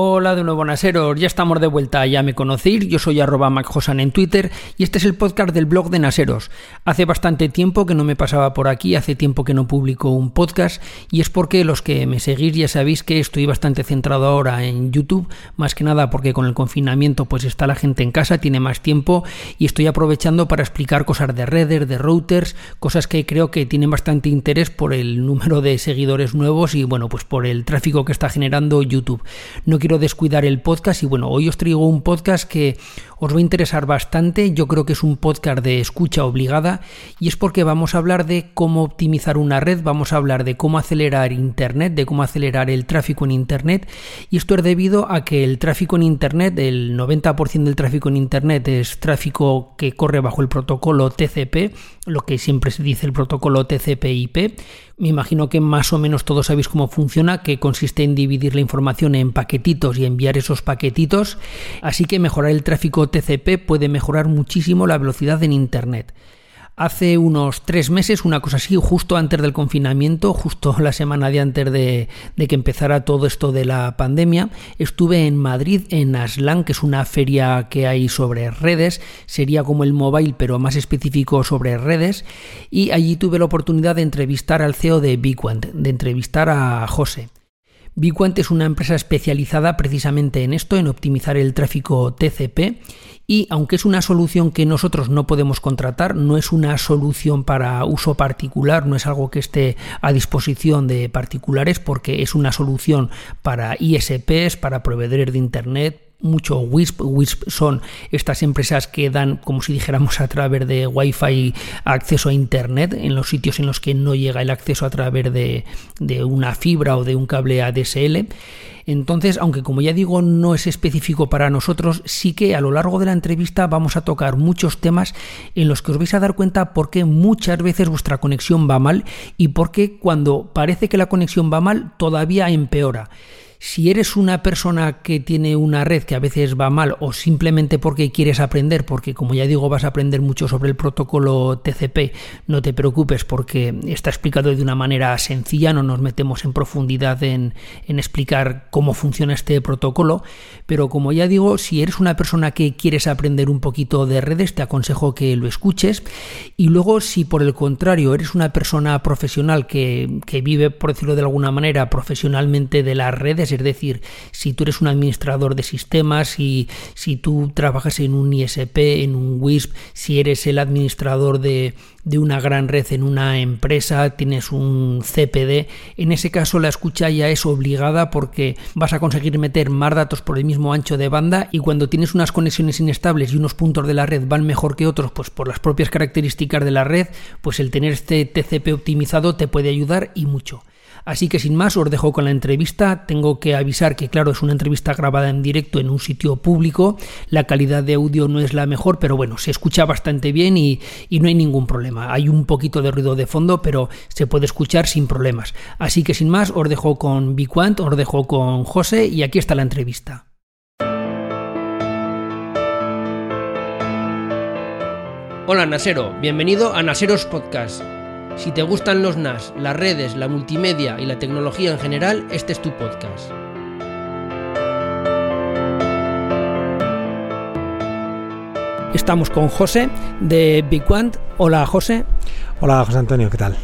Hola de nuevo Naseros, ya estamos de vuelta, ya me conocéis, yo soy arroba macjosan en Twitter y este es el podcast del blog de Naseros. Hace bastante tiempo que no me pasaba por aquí, hace tiempo que no publico un podcast y es porque los que me seguís ya sabéis que estoy bastante centrado ahora en YouTube, más que nada porque con el confinamiento pues está la gente en casa, tiene más tiempo y estoy aprovechando para explicar cosas de redes, de routers, cosas que creo que tienen bastante interés por el número de seguidores nuevos y bueno pues por el tráfico que está generando YouTube. No quiero descuidar el podcast y bueno, hoy os traigo un podcast que os va a interesar bastante, yo creo que es un podcast de escucha obligada y es porque vamos a hablar de cómo optimizar una red, vamos a hablar de cómo acelerar Internet, de cómo acelerar el tráfico en Internet y esto es debido a que el tráfico en Internet, el 90% del tráfico en Internet es tráfico que corre bajo el protocolo TCP, lo que siempre se dice el protocolo TCP/IP me imagino que más o menos todos sabéis cómo funciona, que consiste en dividir la información en paquetitos y enviar esos paquetitos. Así que mejorar el tráfico TCP puede mejorar muchísimo la velocidad en Internet. Hace unos tres meses, una cosa así, justo antes del confinamiento, justo la semana de antes de, que empezara todo esto de la pandemia, estuve en Madrid, en Aslan, que es una feria que hay sobre redes, sería como el mobile, pero más específico sobre redes, y allí tuve la oportunidad de entrevistar al CEO de Bigquant, de entrevistar a José. Bigquant es una empresa especializada precisamente en esto, en optimizar el tráfico TCP y aunque es una solución que nosotros no podemos contratar, no es una solución para uso particular, no es algo que esté a disposición de particulares porque es una solución para ISPs, para proveedores de Internet, mucho WISP. WISP son estas empresas que dan, como si dijéramos, a través de Wi-Fi acceso a Internet en los sitios en los que no llega el acceso a través de, de una fibra o de un cable ADSL. Entonces, aunque como ya digo no es específico para nosotros, sí que a lo largo de la entrevista vamos a tocar muchos temas en los que os vais a dar cuenta por qué muchas veces vuestra conexión va mal y por qué cuando parece que la conexión va mal todavía empeora. Si eres una persona que tiene una red que a veces va mal o simplemente porque quieres aprender, porque como ya digo vas a aprender mucho sobre el protocolo TCP, no te preocupes porque está explicado de una manera sencilla, no nos metemos en profundidad en, explicar cómo funciona este protocolo, pero como ya digo, si eres una persona que quieres aprender un poquito de redes, te aconsejo que lo escuches. Y luego si por el contrario eres una persona profesional que, que vive, por decirlo de alguna manera, profesionalmente de las redes, es decir, si tú eres un administrador de sistemas, y si tú trabajas en un ISP, en un WISP, si eres el administrador de, de una gran red en una empresa, tienes un CPD, en ese caso la escucha ya es obligada porque vas a conseguir meter más datos por el mismo ancho de banda y cuando tienes unas conexiones inestables y unos puntos de la red van mejor que otros, pues por las propias características de la red, pues el tener este TCP optimizado te puede ayudar y mucho. Así que sin más os dejo con la entrevista. Tengo que avisar que claro es una entrevista grabada en directo en un sitio público. La calidad de audio no es la mejor, pero bueno, se escucha bastante bien y, no hay ningún problema. Hay un poquito de ruido de fondo, pero se puede escuchar sin problemas. Así que sin más os dejo con Biquant, os dejo con José y aquí está la entrevista. Hola Nasero, bienvenido a Naseros Podcast. Si te gustan los NAS, las redes, la multimedia y la tecnología en general, este es tu podcast. Estamos con José de BigQuant. Hola José. Hola José Antonio, ¿qué tal?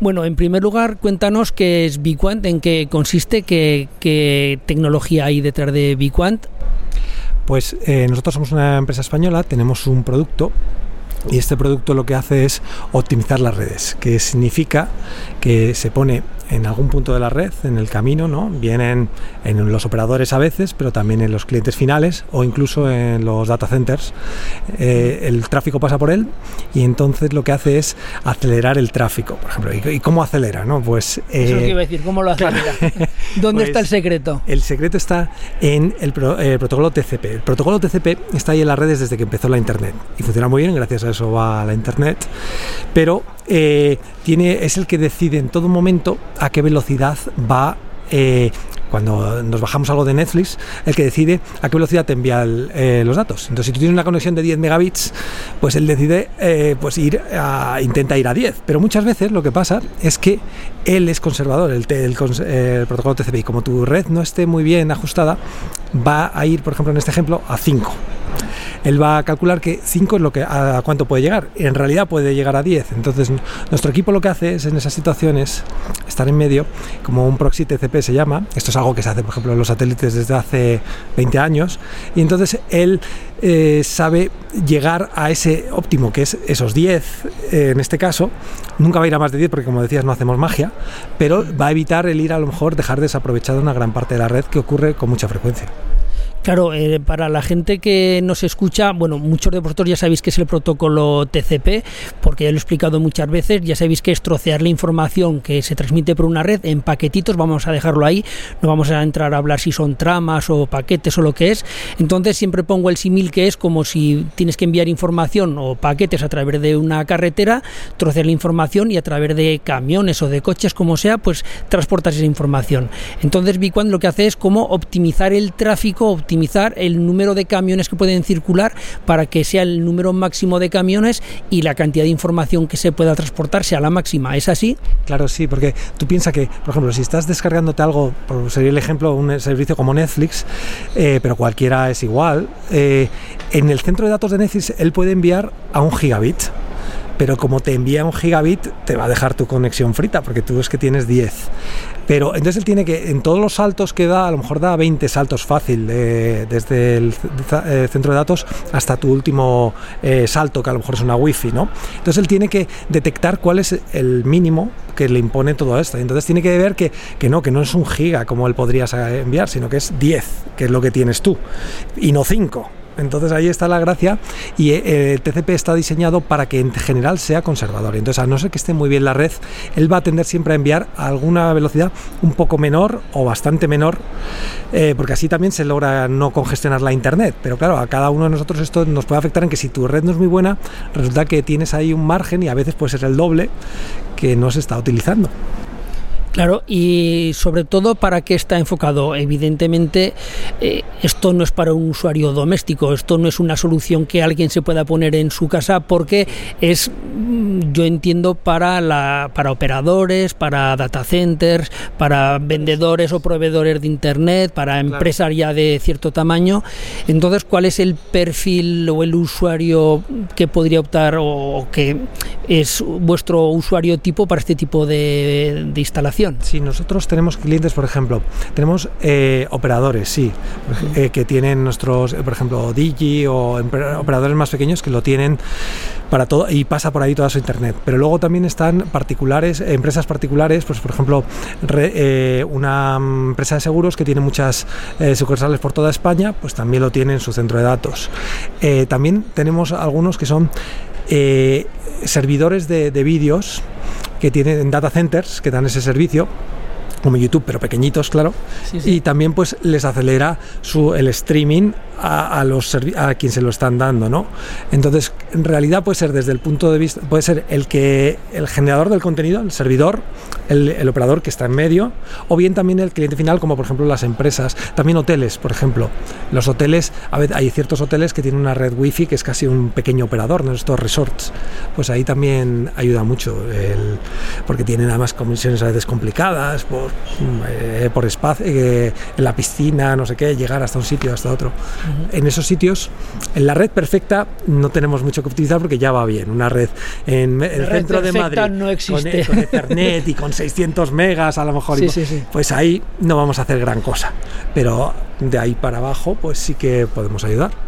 Bueno, en primer lugar, cuéntanos qué es BigQuant, en qué consiste, qué, tecnología hay detrás de BigQuant. Pues eh, nosotros somos una empresa española, tenemos un producto y este producto lo que hace es optimizar las redes, que significa que se pone en algún punto de la red, en el camino, ¿no? Vienen en los operadores a veces, pero también en los clientes finales o incluso en los data centers. Eh, el tráfico pasa por él y entonces lo que hace es acelerar el tráfico, por ejemplo. ¿Y, cómo acelera? ¿no? Pues, Eso es lo que eh, iba a decir, ¿cómo lo acelera? ¿Dónde está el pues, secreto? El secreto está en el, el, protocolo TCP. El protocolo TCP está ahí en las redes desde que empezó la Internet y funciona muy bien, gracias a eso va la Internet, pero eh, tiene, es el que decide en todo momento a qué velocidad va eh, cuando nos bajamos algo de Netflix, el que decide a qué velocidad te envía eh, los datos. Entonces, si tú tienes una conexión de 10 megabits, pues él decide pues ir a, intenta ir a 10. Pero muchas veces lo que pasa es que él es conservador, el, el, protocolo TCP, y como tu red no esté muy bien ajustada, va a ir, por ejemplo, en este ejemplo, a 5 él va a calcular que 5 es lo que a cuánto puede llegar. En realidad puede llegar a 10. Entonces, nuestro equipo lo que hace es en esas situaciones estar en medio, como un proxy TCP se llama. Esto es algo que se hace, por ejemplo, en los satélites desde hace 20 años. Y entonces él eh, sabe llegar a ese óptimo, que es esos 10 eh, en este caso. Nunca va a ir a más de 10 porque, como decías, no hacemos magia, pero va a evitar el ir a lo mejor dejar desaprovechada una gran parte de la red que ocurre con mucha frecuencia. Claro, eh, para la gente que nos escucha, bueno, muchos de vosotros ya sabéis que es el protocolo TCP, porque ya lo he explicado muchas veces, ya sabéis que es trocear la información que se transmite por una red en paquetitos, vamos a dejarlo ahí, no vamos a entrar a hablar si son tramas o paquetes o lo que es, entonces siempre pongo el símil que es como si tienes que enviar información o paquetes a través de una carretera, trocear la información y a través de camiones o de coches, como sea, pues transportas esa información. Entonces cuando lo que hace es como optimizar el tráfico, optimizar el número de camiones que pueden circular para que sea el número máximo de camiones y la cantidad de información que se pueda transportar sea la máxima. ¿Es así? Claro, sí, porque tú piensas que, por ejemplo, si estás descargándote algo, por sería el ejemplo, un servicio como Netflix, eh, pero cualquiera es igual, eh, en el centro de datos de Netflix él puede enviar a un gigabit pero como te envía un gigabit, te va a dejar tu conexión frita, porque tú es que tienes 10. Pero entonces él tiene que, en todos los saltos que da, a lo mejor da 20 saltos fácil, desde el eh, centro de datos hasta tu último eh, salto, que a lo mejor es una wifi, ¿no? Entonces él tiene que detectar cuál es el mínimo que le impone todo esto. Entonces tiene que ver que, que no, que no es un giga como él podrías enviar, sino que es 10, que es lo que tienes tú, y no 5. Entonces ahí está la gracia y eh, el TCP está diseñado para que en general sea conservador. Entonces, a no ser que esté muy bien la red, él va a tender siempre a enviar a alguna velocidad un poco menor o bastante menor, eh, porque así también se logra no congestionar la internet. Pero claro, a cada uno de nosotros esto nos puede afectar en que si tu red no es muy buena, resulta que tienes ahí un margen y a veces puede ser el doble que no se está utilizando. Claro, y sobre todo para qué está enfocado. Evidentemente, eh, esto no es para un usuario doméstico, esto no es una solución que alguien se pueda poner en su casa porque es, mm, yo entiendo, para, la, para operadores, para data centers, para vendedores o proveedores de Internet, para empresas ya de cierto tamaño. Entonces, ¿cuál es el perfil o el usuario que podría optar o que es vuestro usuario tipo para este tipo de, de instalación? Sí, nosotros tenemos clientes, por ejemplo, tenemos eh, operadores, sí, eh, que tienen nuestros, por ejemplo, Digi o operadores más pequeños que lo tienen para todo y pasa por ahí toda su internet. Pero luego también están particulares, empresas particulares, pues por ejemplo, eh, una empresa de seguros que tiene muchas sucursales por toda España, pues también lo tiene en su centro de datos. también tenemos algunos que son servidores de, de vídeos que tienen data centers que dan ese servicio como YouTube, pero pequeñitos, claro. Y también pues les acelera su, el streaming a, los a quien se lo están dando, ¿no? Entonces, en realidad puede ser desde el punto de vista, puede ser el que el generador del contenido, el servidor, el, operador que está en medio, o bien también el cliente final, como por ejemplo las empresas, también hoteles, por ejemplo. Los hoteles, a veces hay ciertos hoteles que tienen una red wifi que es casi un pequeño operador, ¿no? estos resorts. Pues ahí también ayuda mucho, el, porque tienen además comisiones a veces complicadas, por, eh, por espacio, eh, en la piscina, no sé qué, llegar hasta un sitio, hasta otro en esos sitios, en la red perfecta no tenemos mucho que utilizar porque ya va bien. Una red en el centro de Madrid no existe. Con, Ethernet y con 600 megas a lo mejor, pues ahí no vamos a hacer gran cosa. Pero de ahí para abajo, pues sí que podemos ayudar.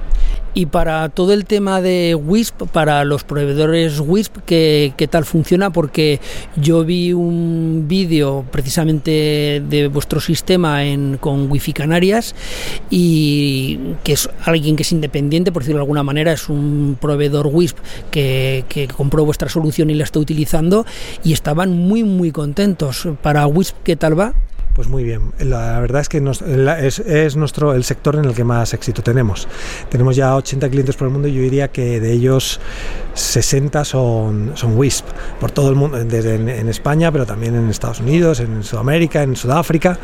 Y para todo el tema de WISP, para los proveedores WISP, ¿qué, qué tal funciona? Porque yo vi un vídeo precisamente de vuestro sistema con Wi-Fi Canarias y que es alguien que es independiente, por decirlo de alguna manera, es un proveedor WISP que, que compró vuestra solución y la está utilizando y estaban muy, muy contentos. Para WISP, ¿qué tal va? Pues muy bien. La verdad es que es, nuestro el sector en el que más éxito tenemos. Tenemos ya 80 clientes por el mundo y yo diría que de ellos 60 son, son WISP por todo el mundo, desde en, en, España, pero también en Estados Unidos, en Sudamérica, en Sudáfrica.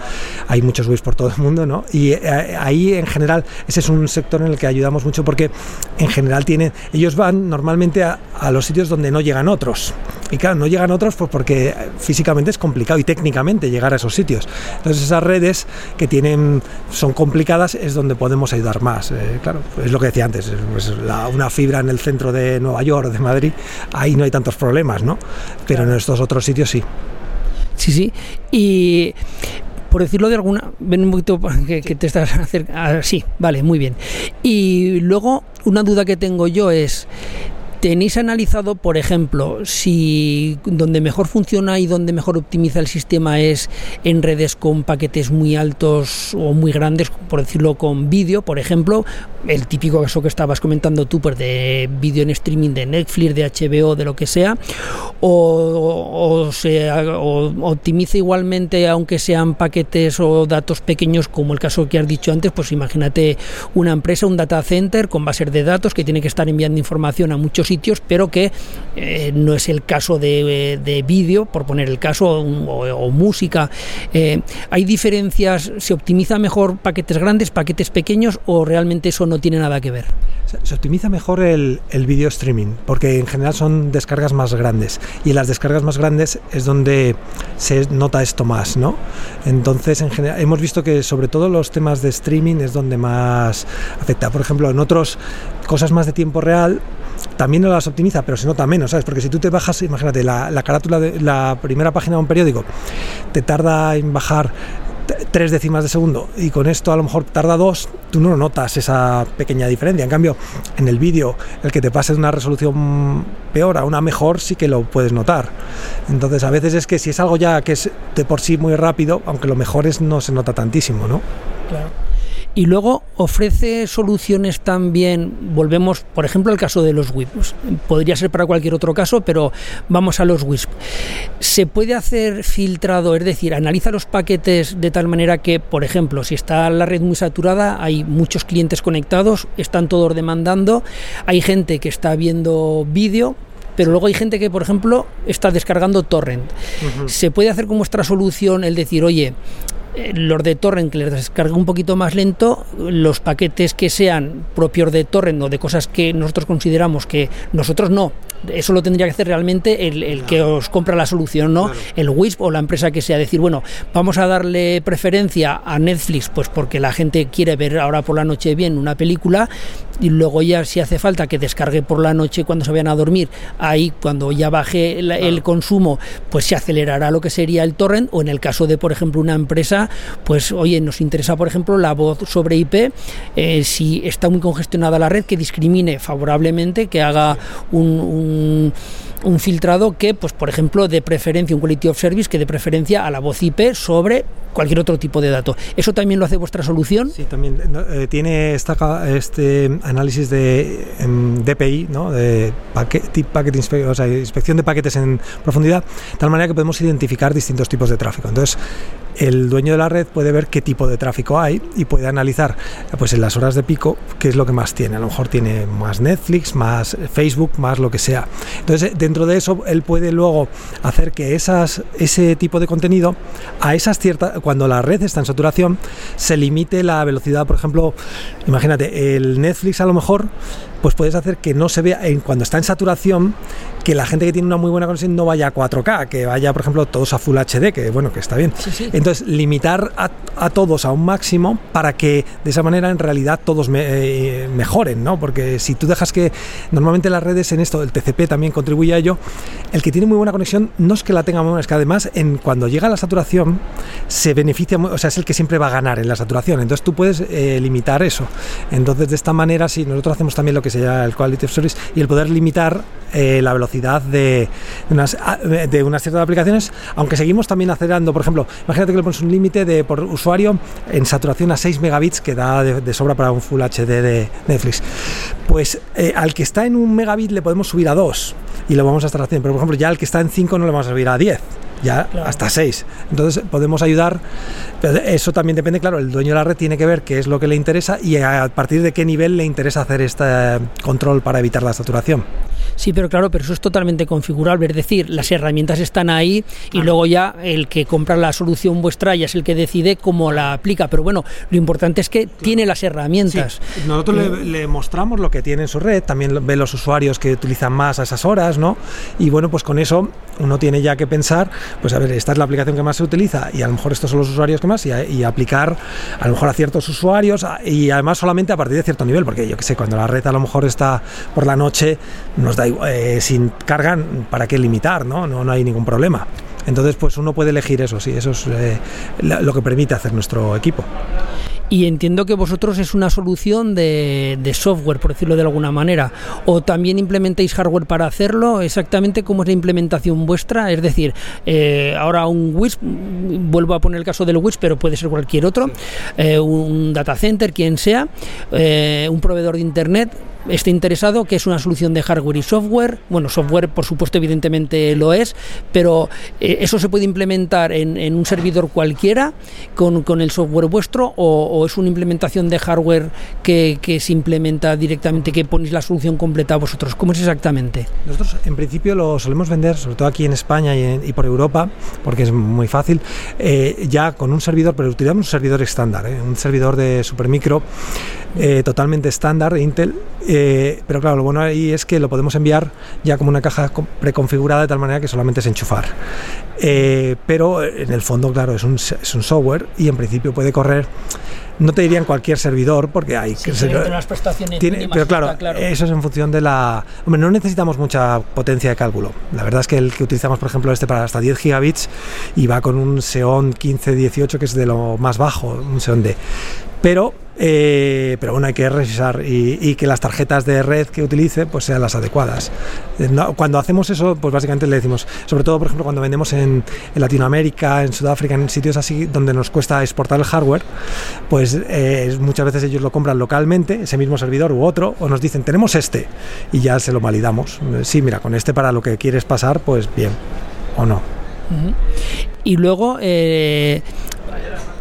Hay muchos WISP por todo el mundo, ¿no? Y eh, ahí en general ese es un sector en el que ayudamos mucho porque en general tienen, ellos van normalmente a, a los sitios donde no llegan otros. Y claro, no llegan otros pues porque físicamente es complicado y técnicamente llegar a esos sitios. Entonces esas redes que tienen son complicadas es donde podemos ayudar más. Eh, claro, es lo que decía antes, pues la, una fibra en el centro de Nueva York o de Madrid, ahí no hay tantos problemas, ¿no? Pero en estos otros sitios sí. Sí, sí. Y por decirlo de alguna, ven un poquito que, que te estás acercando. Sí, vale, muy bien. Y luego una duda que tengo yo es ¿Tenéis analizado, por ejemplo, si donde mejor funciona y donde mejor optimiza el sistema es en redes con paquetes muy altos o muy grandes, por decirlo con vídeo, por ejemplo, el típico caso que estabas comentando tú, pues de vídeo en streaming de Netflix, de HBO, de lo que sea, o, o se optimiza igualmente, aunque sean paquetes o datos pequeños, como el caso que has dicho antes, pues imagínate una empresa, un data center con bases de datos que tiene que estar enviando información a muchos sitios, pero que eh, no es el caso de, de vídeo, por poner el caso, o, música. Eh, ¿Hay diferencias? ¿Se optimiza mejor paquetes grandes, paquetes pequeños, o realmente eso no tiene nada que ver? Se optimiza mejor el, el video streaming, porque en general son descargas más grandes, y las descargas más grandes es donde se nota esto más, ¿no? Entonces, en general, hemos visto que sobre todo los temas de streaming es donde más afecta. Por ejemplo, en otros cosas más de tiempo real, también no las optimiza, pero se nota menos, ¿sabes? Porque si tú te bajas, imagínate, la, la carátula de la primera página de un periódico, te tarda en bajar tres décimas de segundo y con esto a lo mejor tarda dos, tú no notas esa pequeña diferencia. En cambio, en el vídeo, el que te pase de una resolución peor a una mejor, sí que lo puedes notar. Entonces, a veces es que si es algo ya que es de por sí muy rápido, aunque lo mejor es no se nota tantísimo, ¿no? Claro. Y luego ofrece soluciones también, volvemos, por ejemplo, al caso de los WISP. Podría ser para cualquier otro caso, pero vamos a los WISP. Se puede hacer filtrado, es decir, analiza los paquetes de tal manera que, por ejemplo, si está la red muy saturada, hay muchos clientes conectados, están todos demandando, hay gente que está viendo vídeo, pero luego hay gente que, por ejemplo, está descargando torrent. Uh -huh. Se puede hacer como vuestra solución el decir, oye, los de torrent que les descargue un poquito más lento, los paquetes que sean propios de torrent o de cosas que nosotros consideramos que nosotros no, eso lo tendría que hacer realmente el, el que os compra la solución, ¿no? Claro. El WISP o la empresa que sea. Decir, bueno, vamos a darle preferencia a Netflix, pues porque la gente quiere ver ahora por la noche bien una película y luego ya si hace falta que descargue por la noche cuando se vayan a dormir, ahí cuando ya baje el, consumo, pues se acelerará lo que sería el torrent o en el caso de, por ejemplo, una empresa, pues oye, nos interesa, por ejemplo, la voz sobre IP, eh, si está muy congestionada la red, que discrimine favorablemente, que haga un, un un filtrado que, pues, por ejemplo, de preferencia, un quality of service que de preferencia a la voz IP sobre cualquier otro tipo de dato. ¿Eso también lo hace vuestra solución? Sí, también eh, tiene esta, este análisis de um, DPI, ¿no? de paquete, packet inspe o sea, inspección de paquetes en profundidad, de tal manera que podemos identificar distintos tipos de tráfico. Entonces, el dueño de la red puede ver qué tipo de tráfico hay y puede analizar pues en las horas de pico qué es lo que más tiene. A lo mejor tiene más Netflix, más Facebook, más lo que sea. Entonces, dentro de eso, él puede luego hacer que esas, ese tipo de contenido a esas ciertas, cuando la red está en saturación, se limite la velocidad. Por ejemplo, imagínate, el Netflix a lo mejor pues puedes hacer que no se vea en, cuando está en saturación que la gente que tiene una muy buena conexión no vaya a 4K, que vaya, por ejemplo, todos a Full HD, que bueno, que está bien. Sí, sí. Entonces, limitar a, todos a un máximo para que de esa manera en realidad todos eh, mejoren, ¿no? Porque si tú dejas que normalmente las redes en esto, el TCP también contribuye a ello, el que tiene muy buena conexión no es que la tenga muy buena, es que además en, cuando llega a la saturación se beneficia, o sea, es el que siempre va a ganar en la saturación. Entonces tú puedes eh, limitar eso. Entonces de esta manera, sí, nosotros hacemos también lo que se llama el Quality of Service y el poder limitar eh, la velocidad de unas, de unas ciertas aplicaciones, aunque seguimos también acelerando. Por ejemplo, imagínate que le pones un límite de por usuario en saturación a 6 megabits que da de, sobra para un Full HD de Netflix. Pues eh, al que está en un megabit le podemos subir a 2 y lo vamos a estar haciendo. Pero por ejemplo, ya al que está en 5 no le vamos a subir a 10 ya hasta 6. Entonces podemos ayudar, pero eso también depende, claro, el dueño de la red tiene que ver qué es lo que le interesa y a partir de qué nivel le interesa hacer este control para evitar la saturación. Sí, pero claro, pero eso es totalmente configurable, es decir, las herramientas están ahí y luego ya el que compra la solución vuestra ya es el que decide cómo la aplica, pero bueno, lo importante es que tiene las herramientas. Nosotros le, le, mostramos lo que tiene en su red, también ve los usuarios que utilizan más a esas horas, ¿no? Y bueno, pues con eso uno tiene ya que pensar, pues a ver, esta es la aplicación que más se utiliza y a lo mejor estos son los usuarios que más y, aplicar a lo mejor a ciertos usuarios y además solamente a partir de cierto nivel, porque yo que sé, cuando la red a lo mejor está por la noche, nos da eh, sin carga, ¿para qué limitar? ¿no? No, no hay ningún problema. Entonces, pues uno puede elegir eso, sí, eso es eh, lo que permite hacer nuestro equipo. Y entiendo que vosotros es una solución de, software, por decirlo de alguna manera. ¿O también implementáis hardware para hacerlo? ¿Exactamente cómo es la implementación vuestra? Es decir, eh, ahora un WISP, vuelvo a poner el caso del WISP, pero puede ser cualquier otro, eh, un data center, quien sea, eh, un proveedor de Internet, esté interesado, que es una solución de hardware y software. Bueno, software, por supuesto, evidentemente lo es, pero eso se puede implementar en, un servidor cualquiera con, con el software vuestro o, es una implementación de hardware que, se implementa directamente, que ponéis la solución completa a vosotros? ¿Cómo es exactamente? Nosotros en principio lo solemos vender, sobre todo aquí en España y, por Europa, porque es muy fácil, eh, ya con un servidor, pero utilizamos un servidor estándar, ¿eh? un servidor de supermicro eh, totalmente estándar Intel, pero claro, lo bueno ahí es que lo podemos enviar ya como una caja preconfigurada de tal manera que solamente es enchufar. pero en el fondo, claro, es un, es un software y en principio puede correr no te dirían cualquier servidor porque hay que ser, las prestaciones tiene, pero claro, eso es en función de la hombre no necesitamos mucha potencia de cálculo. La verdad es que el que utilizamos por ejemplo este para hasta 10 gigabits y va con un Xeon 1518 que es de lo más bajo un Xeon D. Pero eh, pero bueno, hay que revisar y, que las tarjetas de red que utilice pues sean las adecuadas. Eh, cuando hacemos eso, pues básicamente le decimos, sobre todo por ejemplo cuando vendemos en, Latinoamérica, en Sudáfrica, en sitios así donde nos cuesta exportar el hardware, pues eh, muchas veces ellos lo compran localmente, ese mismo servidor u otro, o nos dicen tenemos este y ya se lo validamos. Sí, mira, con este para lo que quieres pasar, pues bien, o no. Y luego,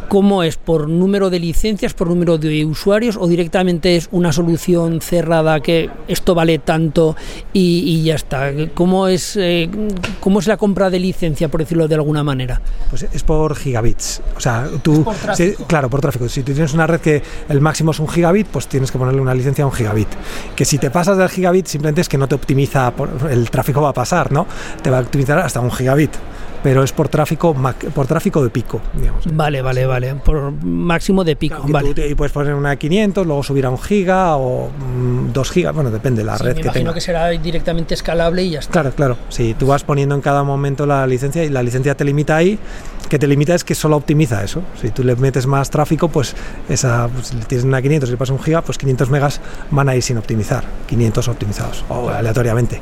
¿Cómo es? ¿Por número de licencias, por número de usuarios o directamente es una solución cerrada que esto vale tanto y, ya está? ¿Cómo es, eh, ¿Cómo es la compra de licencia, por decirlo de alguna manera? Pues es por gigabits. O sea, tú, claro, por tráfico. Si tú tienes una red que el máximo es un gigabit, pues tienes que ponerle una licencia a un gigabit. Que si te pasas del gigabit, simplemente es que no te optimiza, el tráfico va a pasar, ¿no? Te va a optimizar hasta un gigabit pero es por tráfico por tráfico de pico. Digamos. Vale, vale, vale, por máximo de pico. vale. y puedes poner una de 500, luego subir a un giga o mm, dos gigas, bueno, depende de la red me que imagino que será directamente escalable y ya está. Claro, claro, sí, tú vas poniendo en cada momento la licencia y la licencia te limita ahí, que te limita es que solo optimiza eso. Si tú le metes más tráfico, pues esa, pues, si tienes una 500 y le pasas un giga, pues 500 megas van a ir sin optimizar, 500 optimizados o aleatoriamente.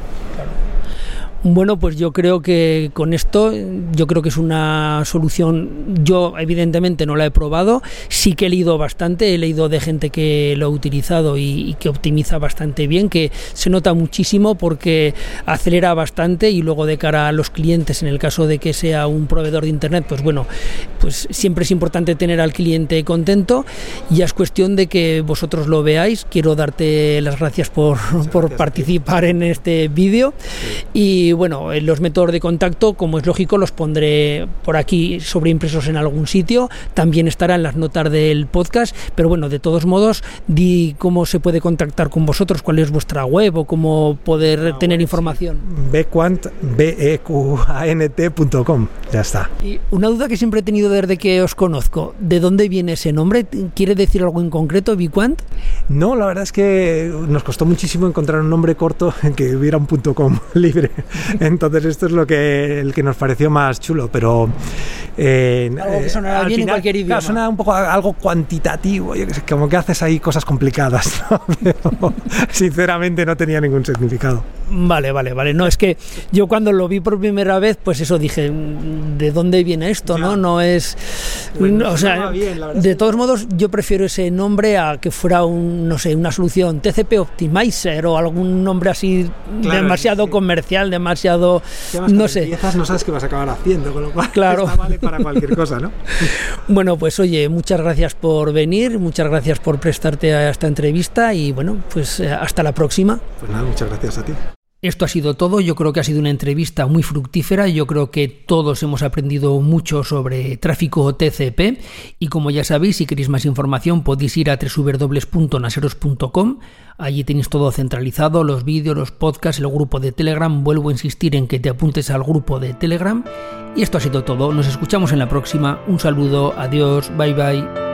Bueno, pues yo creo que con esto, yo creo que es una solución. Yo, evidentemente, no la he probado. Sí que he leído bastante. He leído de gente que lo ha utilizado y, que optimiza bastante bien, que se nota muchísimo porque acelera bastante y luego de cara a los clientes, en el caso de que sea un proveedor de internet, pues bueno, pues siempre es importante tener al cliente contento. Ya es cuestión de que vosotros lo veáis. Quiero darte las gracias por, por participar en este vídeo y bueno, los métodos de contacto, como es lógico, los pondré por aquí sobreimpresos en algún sitio. También estará en las notas del podcast. Pero bueno, de todos modos, di cómo se puede contactar con vosotros, cuál es vuestra web o cómo poder tener información. bequant.com. Ya está. Y una duda que siempre he tenido desde que os conozco: ¿de dónde viene ese nombre? ¿Quiere decir algo en concreto, Bequant? No, la verdad es que nos costó muchísimo encontrar un nombre corto en que hubiera un punto .com libre. Entonces esto es lo que el que nos pareció más chulo, pero eh, algo que sonará bien en cualquier idioma. suena un poco algo cuantitativo, yo que sé, como que haces ahí cosas complicadas, pero sinceramente no tenía ningún significado. Vale, vale, vale. No, es que yo cuando lo vi por primera vez, pues eso dije, ¿de dónde viene esto? ¿No? No es. o sea, de todos modos, yo prefiero ese nombre a que fuera un, no sé, una solución TCP Optimizer o algún nombre así demasiado comercial, demasiado. No sé. Empiezas, no sabes qué vas a acabar haciendo, con lo cual claro. vale para cualquier cosa, ¿no? bueno, pues oye, muchas gracias por venir, muchas gracias por prestarte a esta entrevista y bueno, pues eh, hasta la próxima. Pues nada, muchas gracias a ti. Esto ha sido todo, yo creo que ha sido una entrevista muy fructífera, yo creo que todos hemos aprendido mucho sobre tráfico TCP y como ya sabéis, si queréis más información podéis ir a www.naseros.com, allí tenéis todo centralizado, los vídeos, los podcasts, el grupo de Telegram, vuelvo a insistir en que te apuntes al grupo de Telegram. Y esto ha sido todo, nos escuchamos en la próxima, un saludo, adiós, bye bye.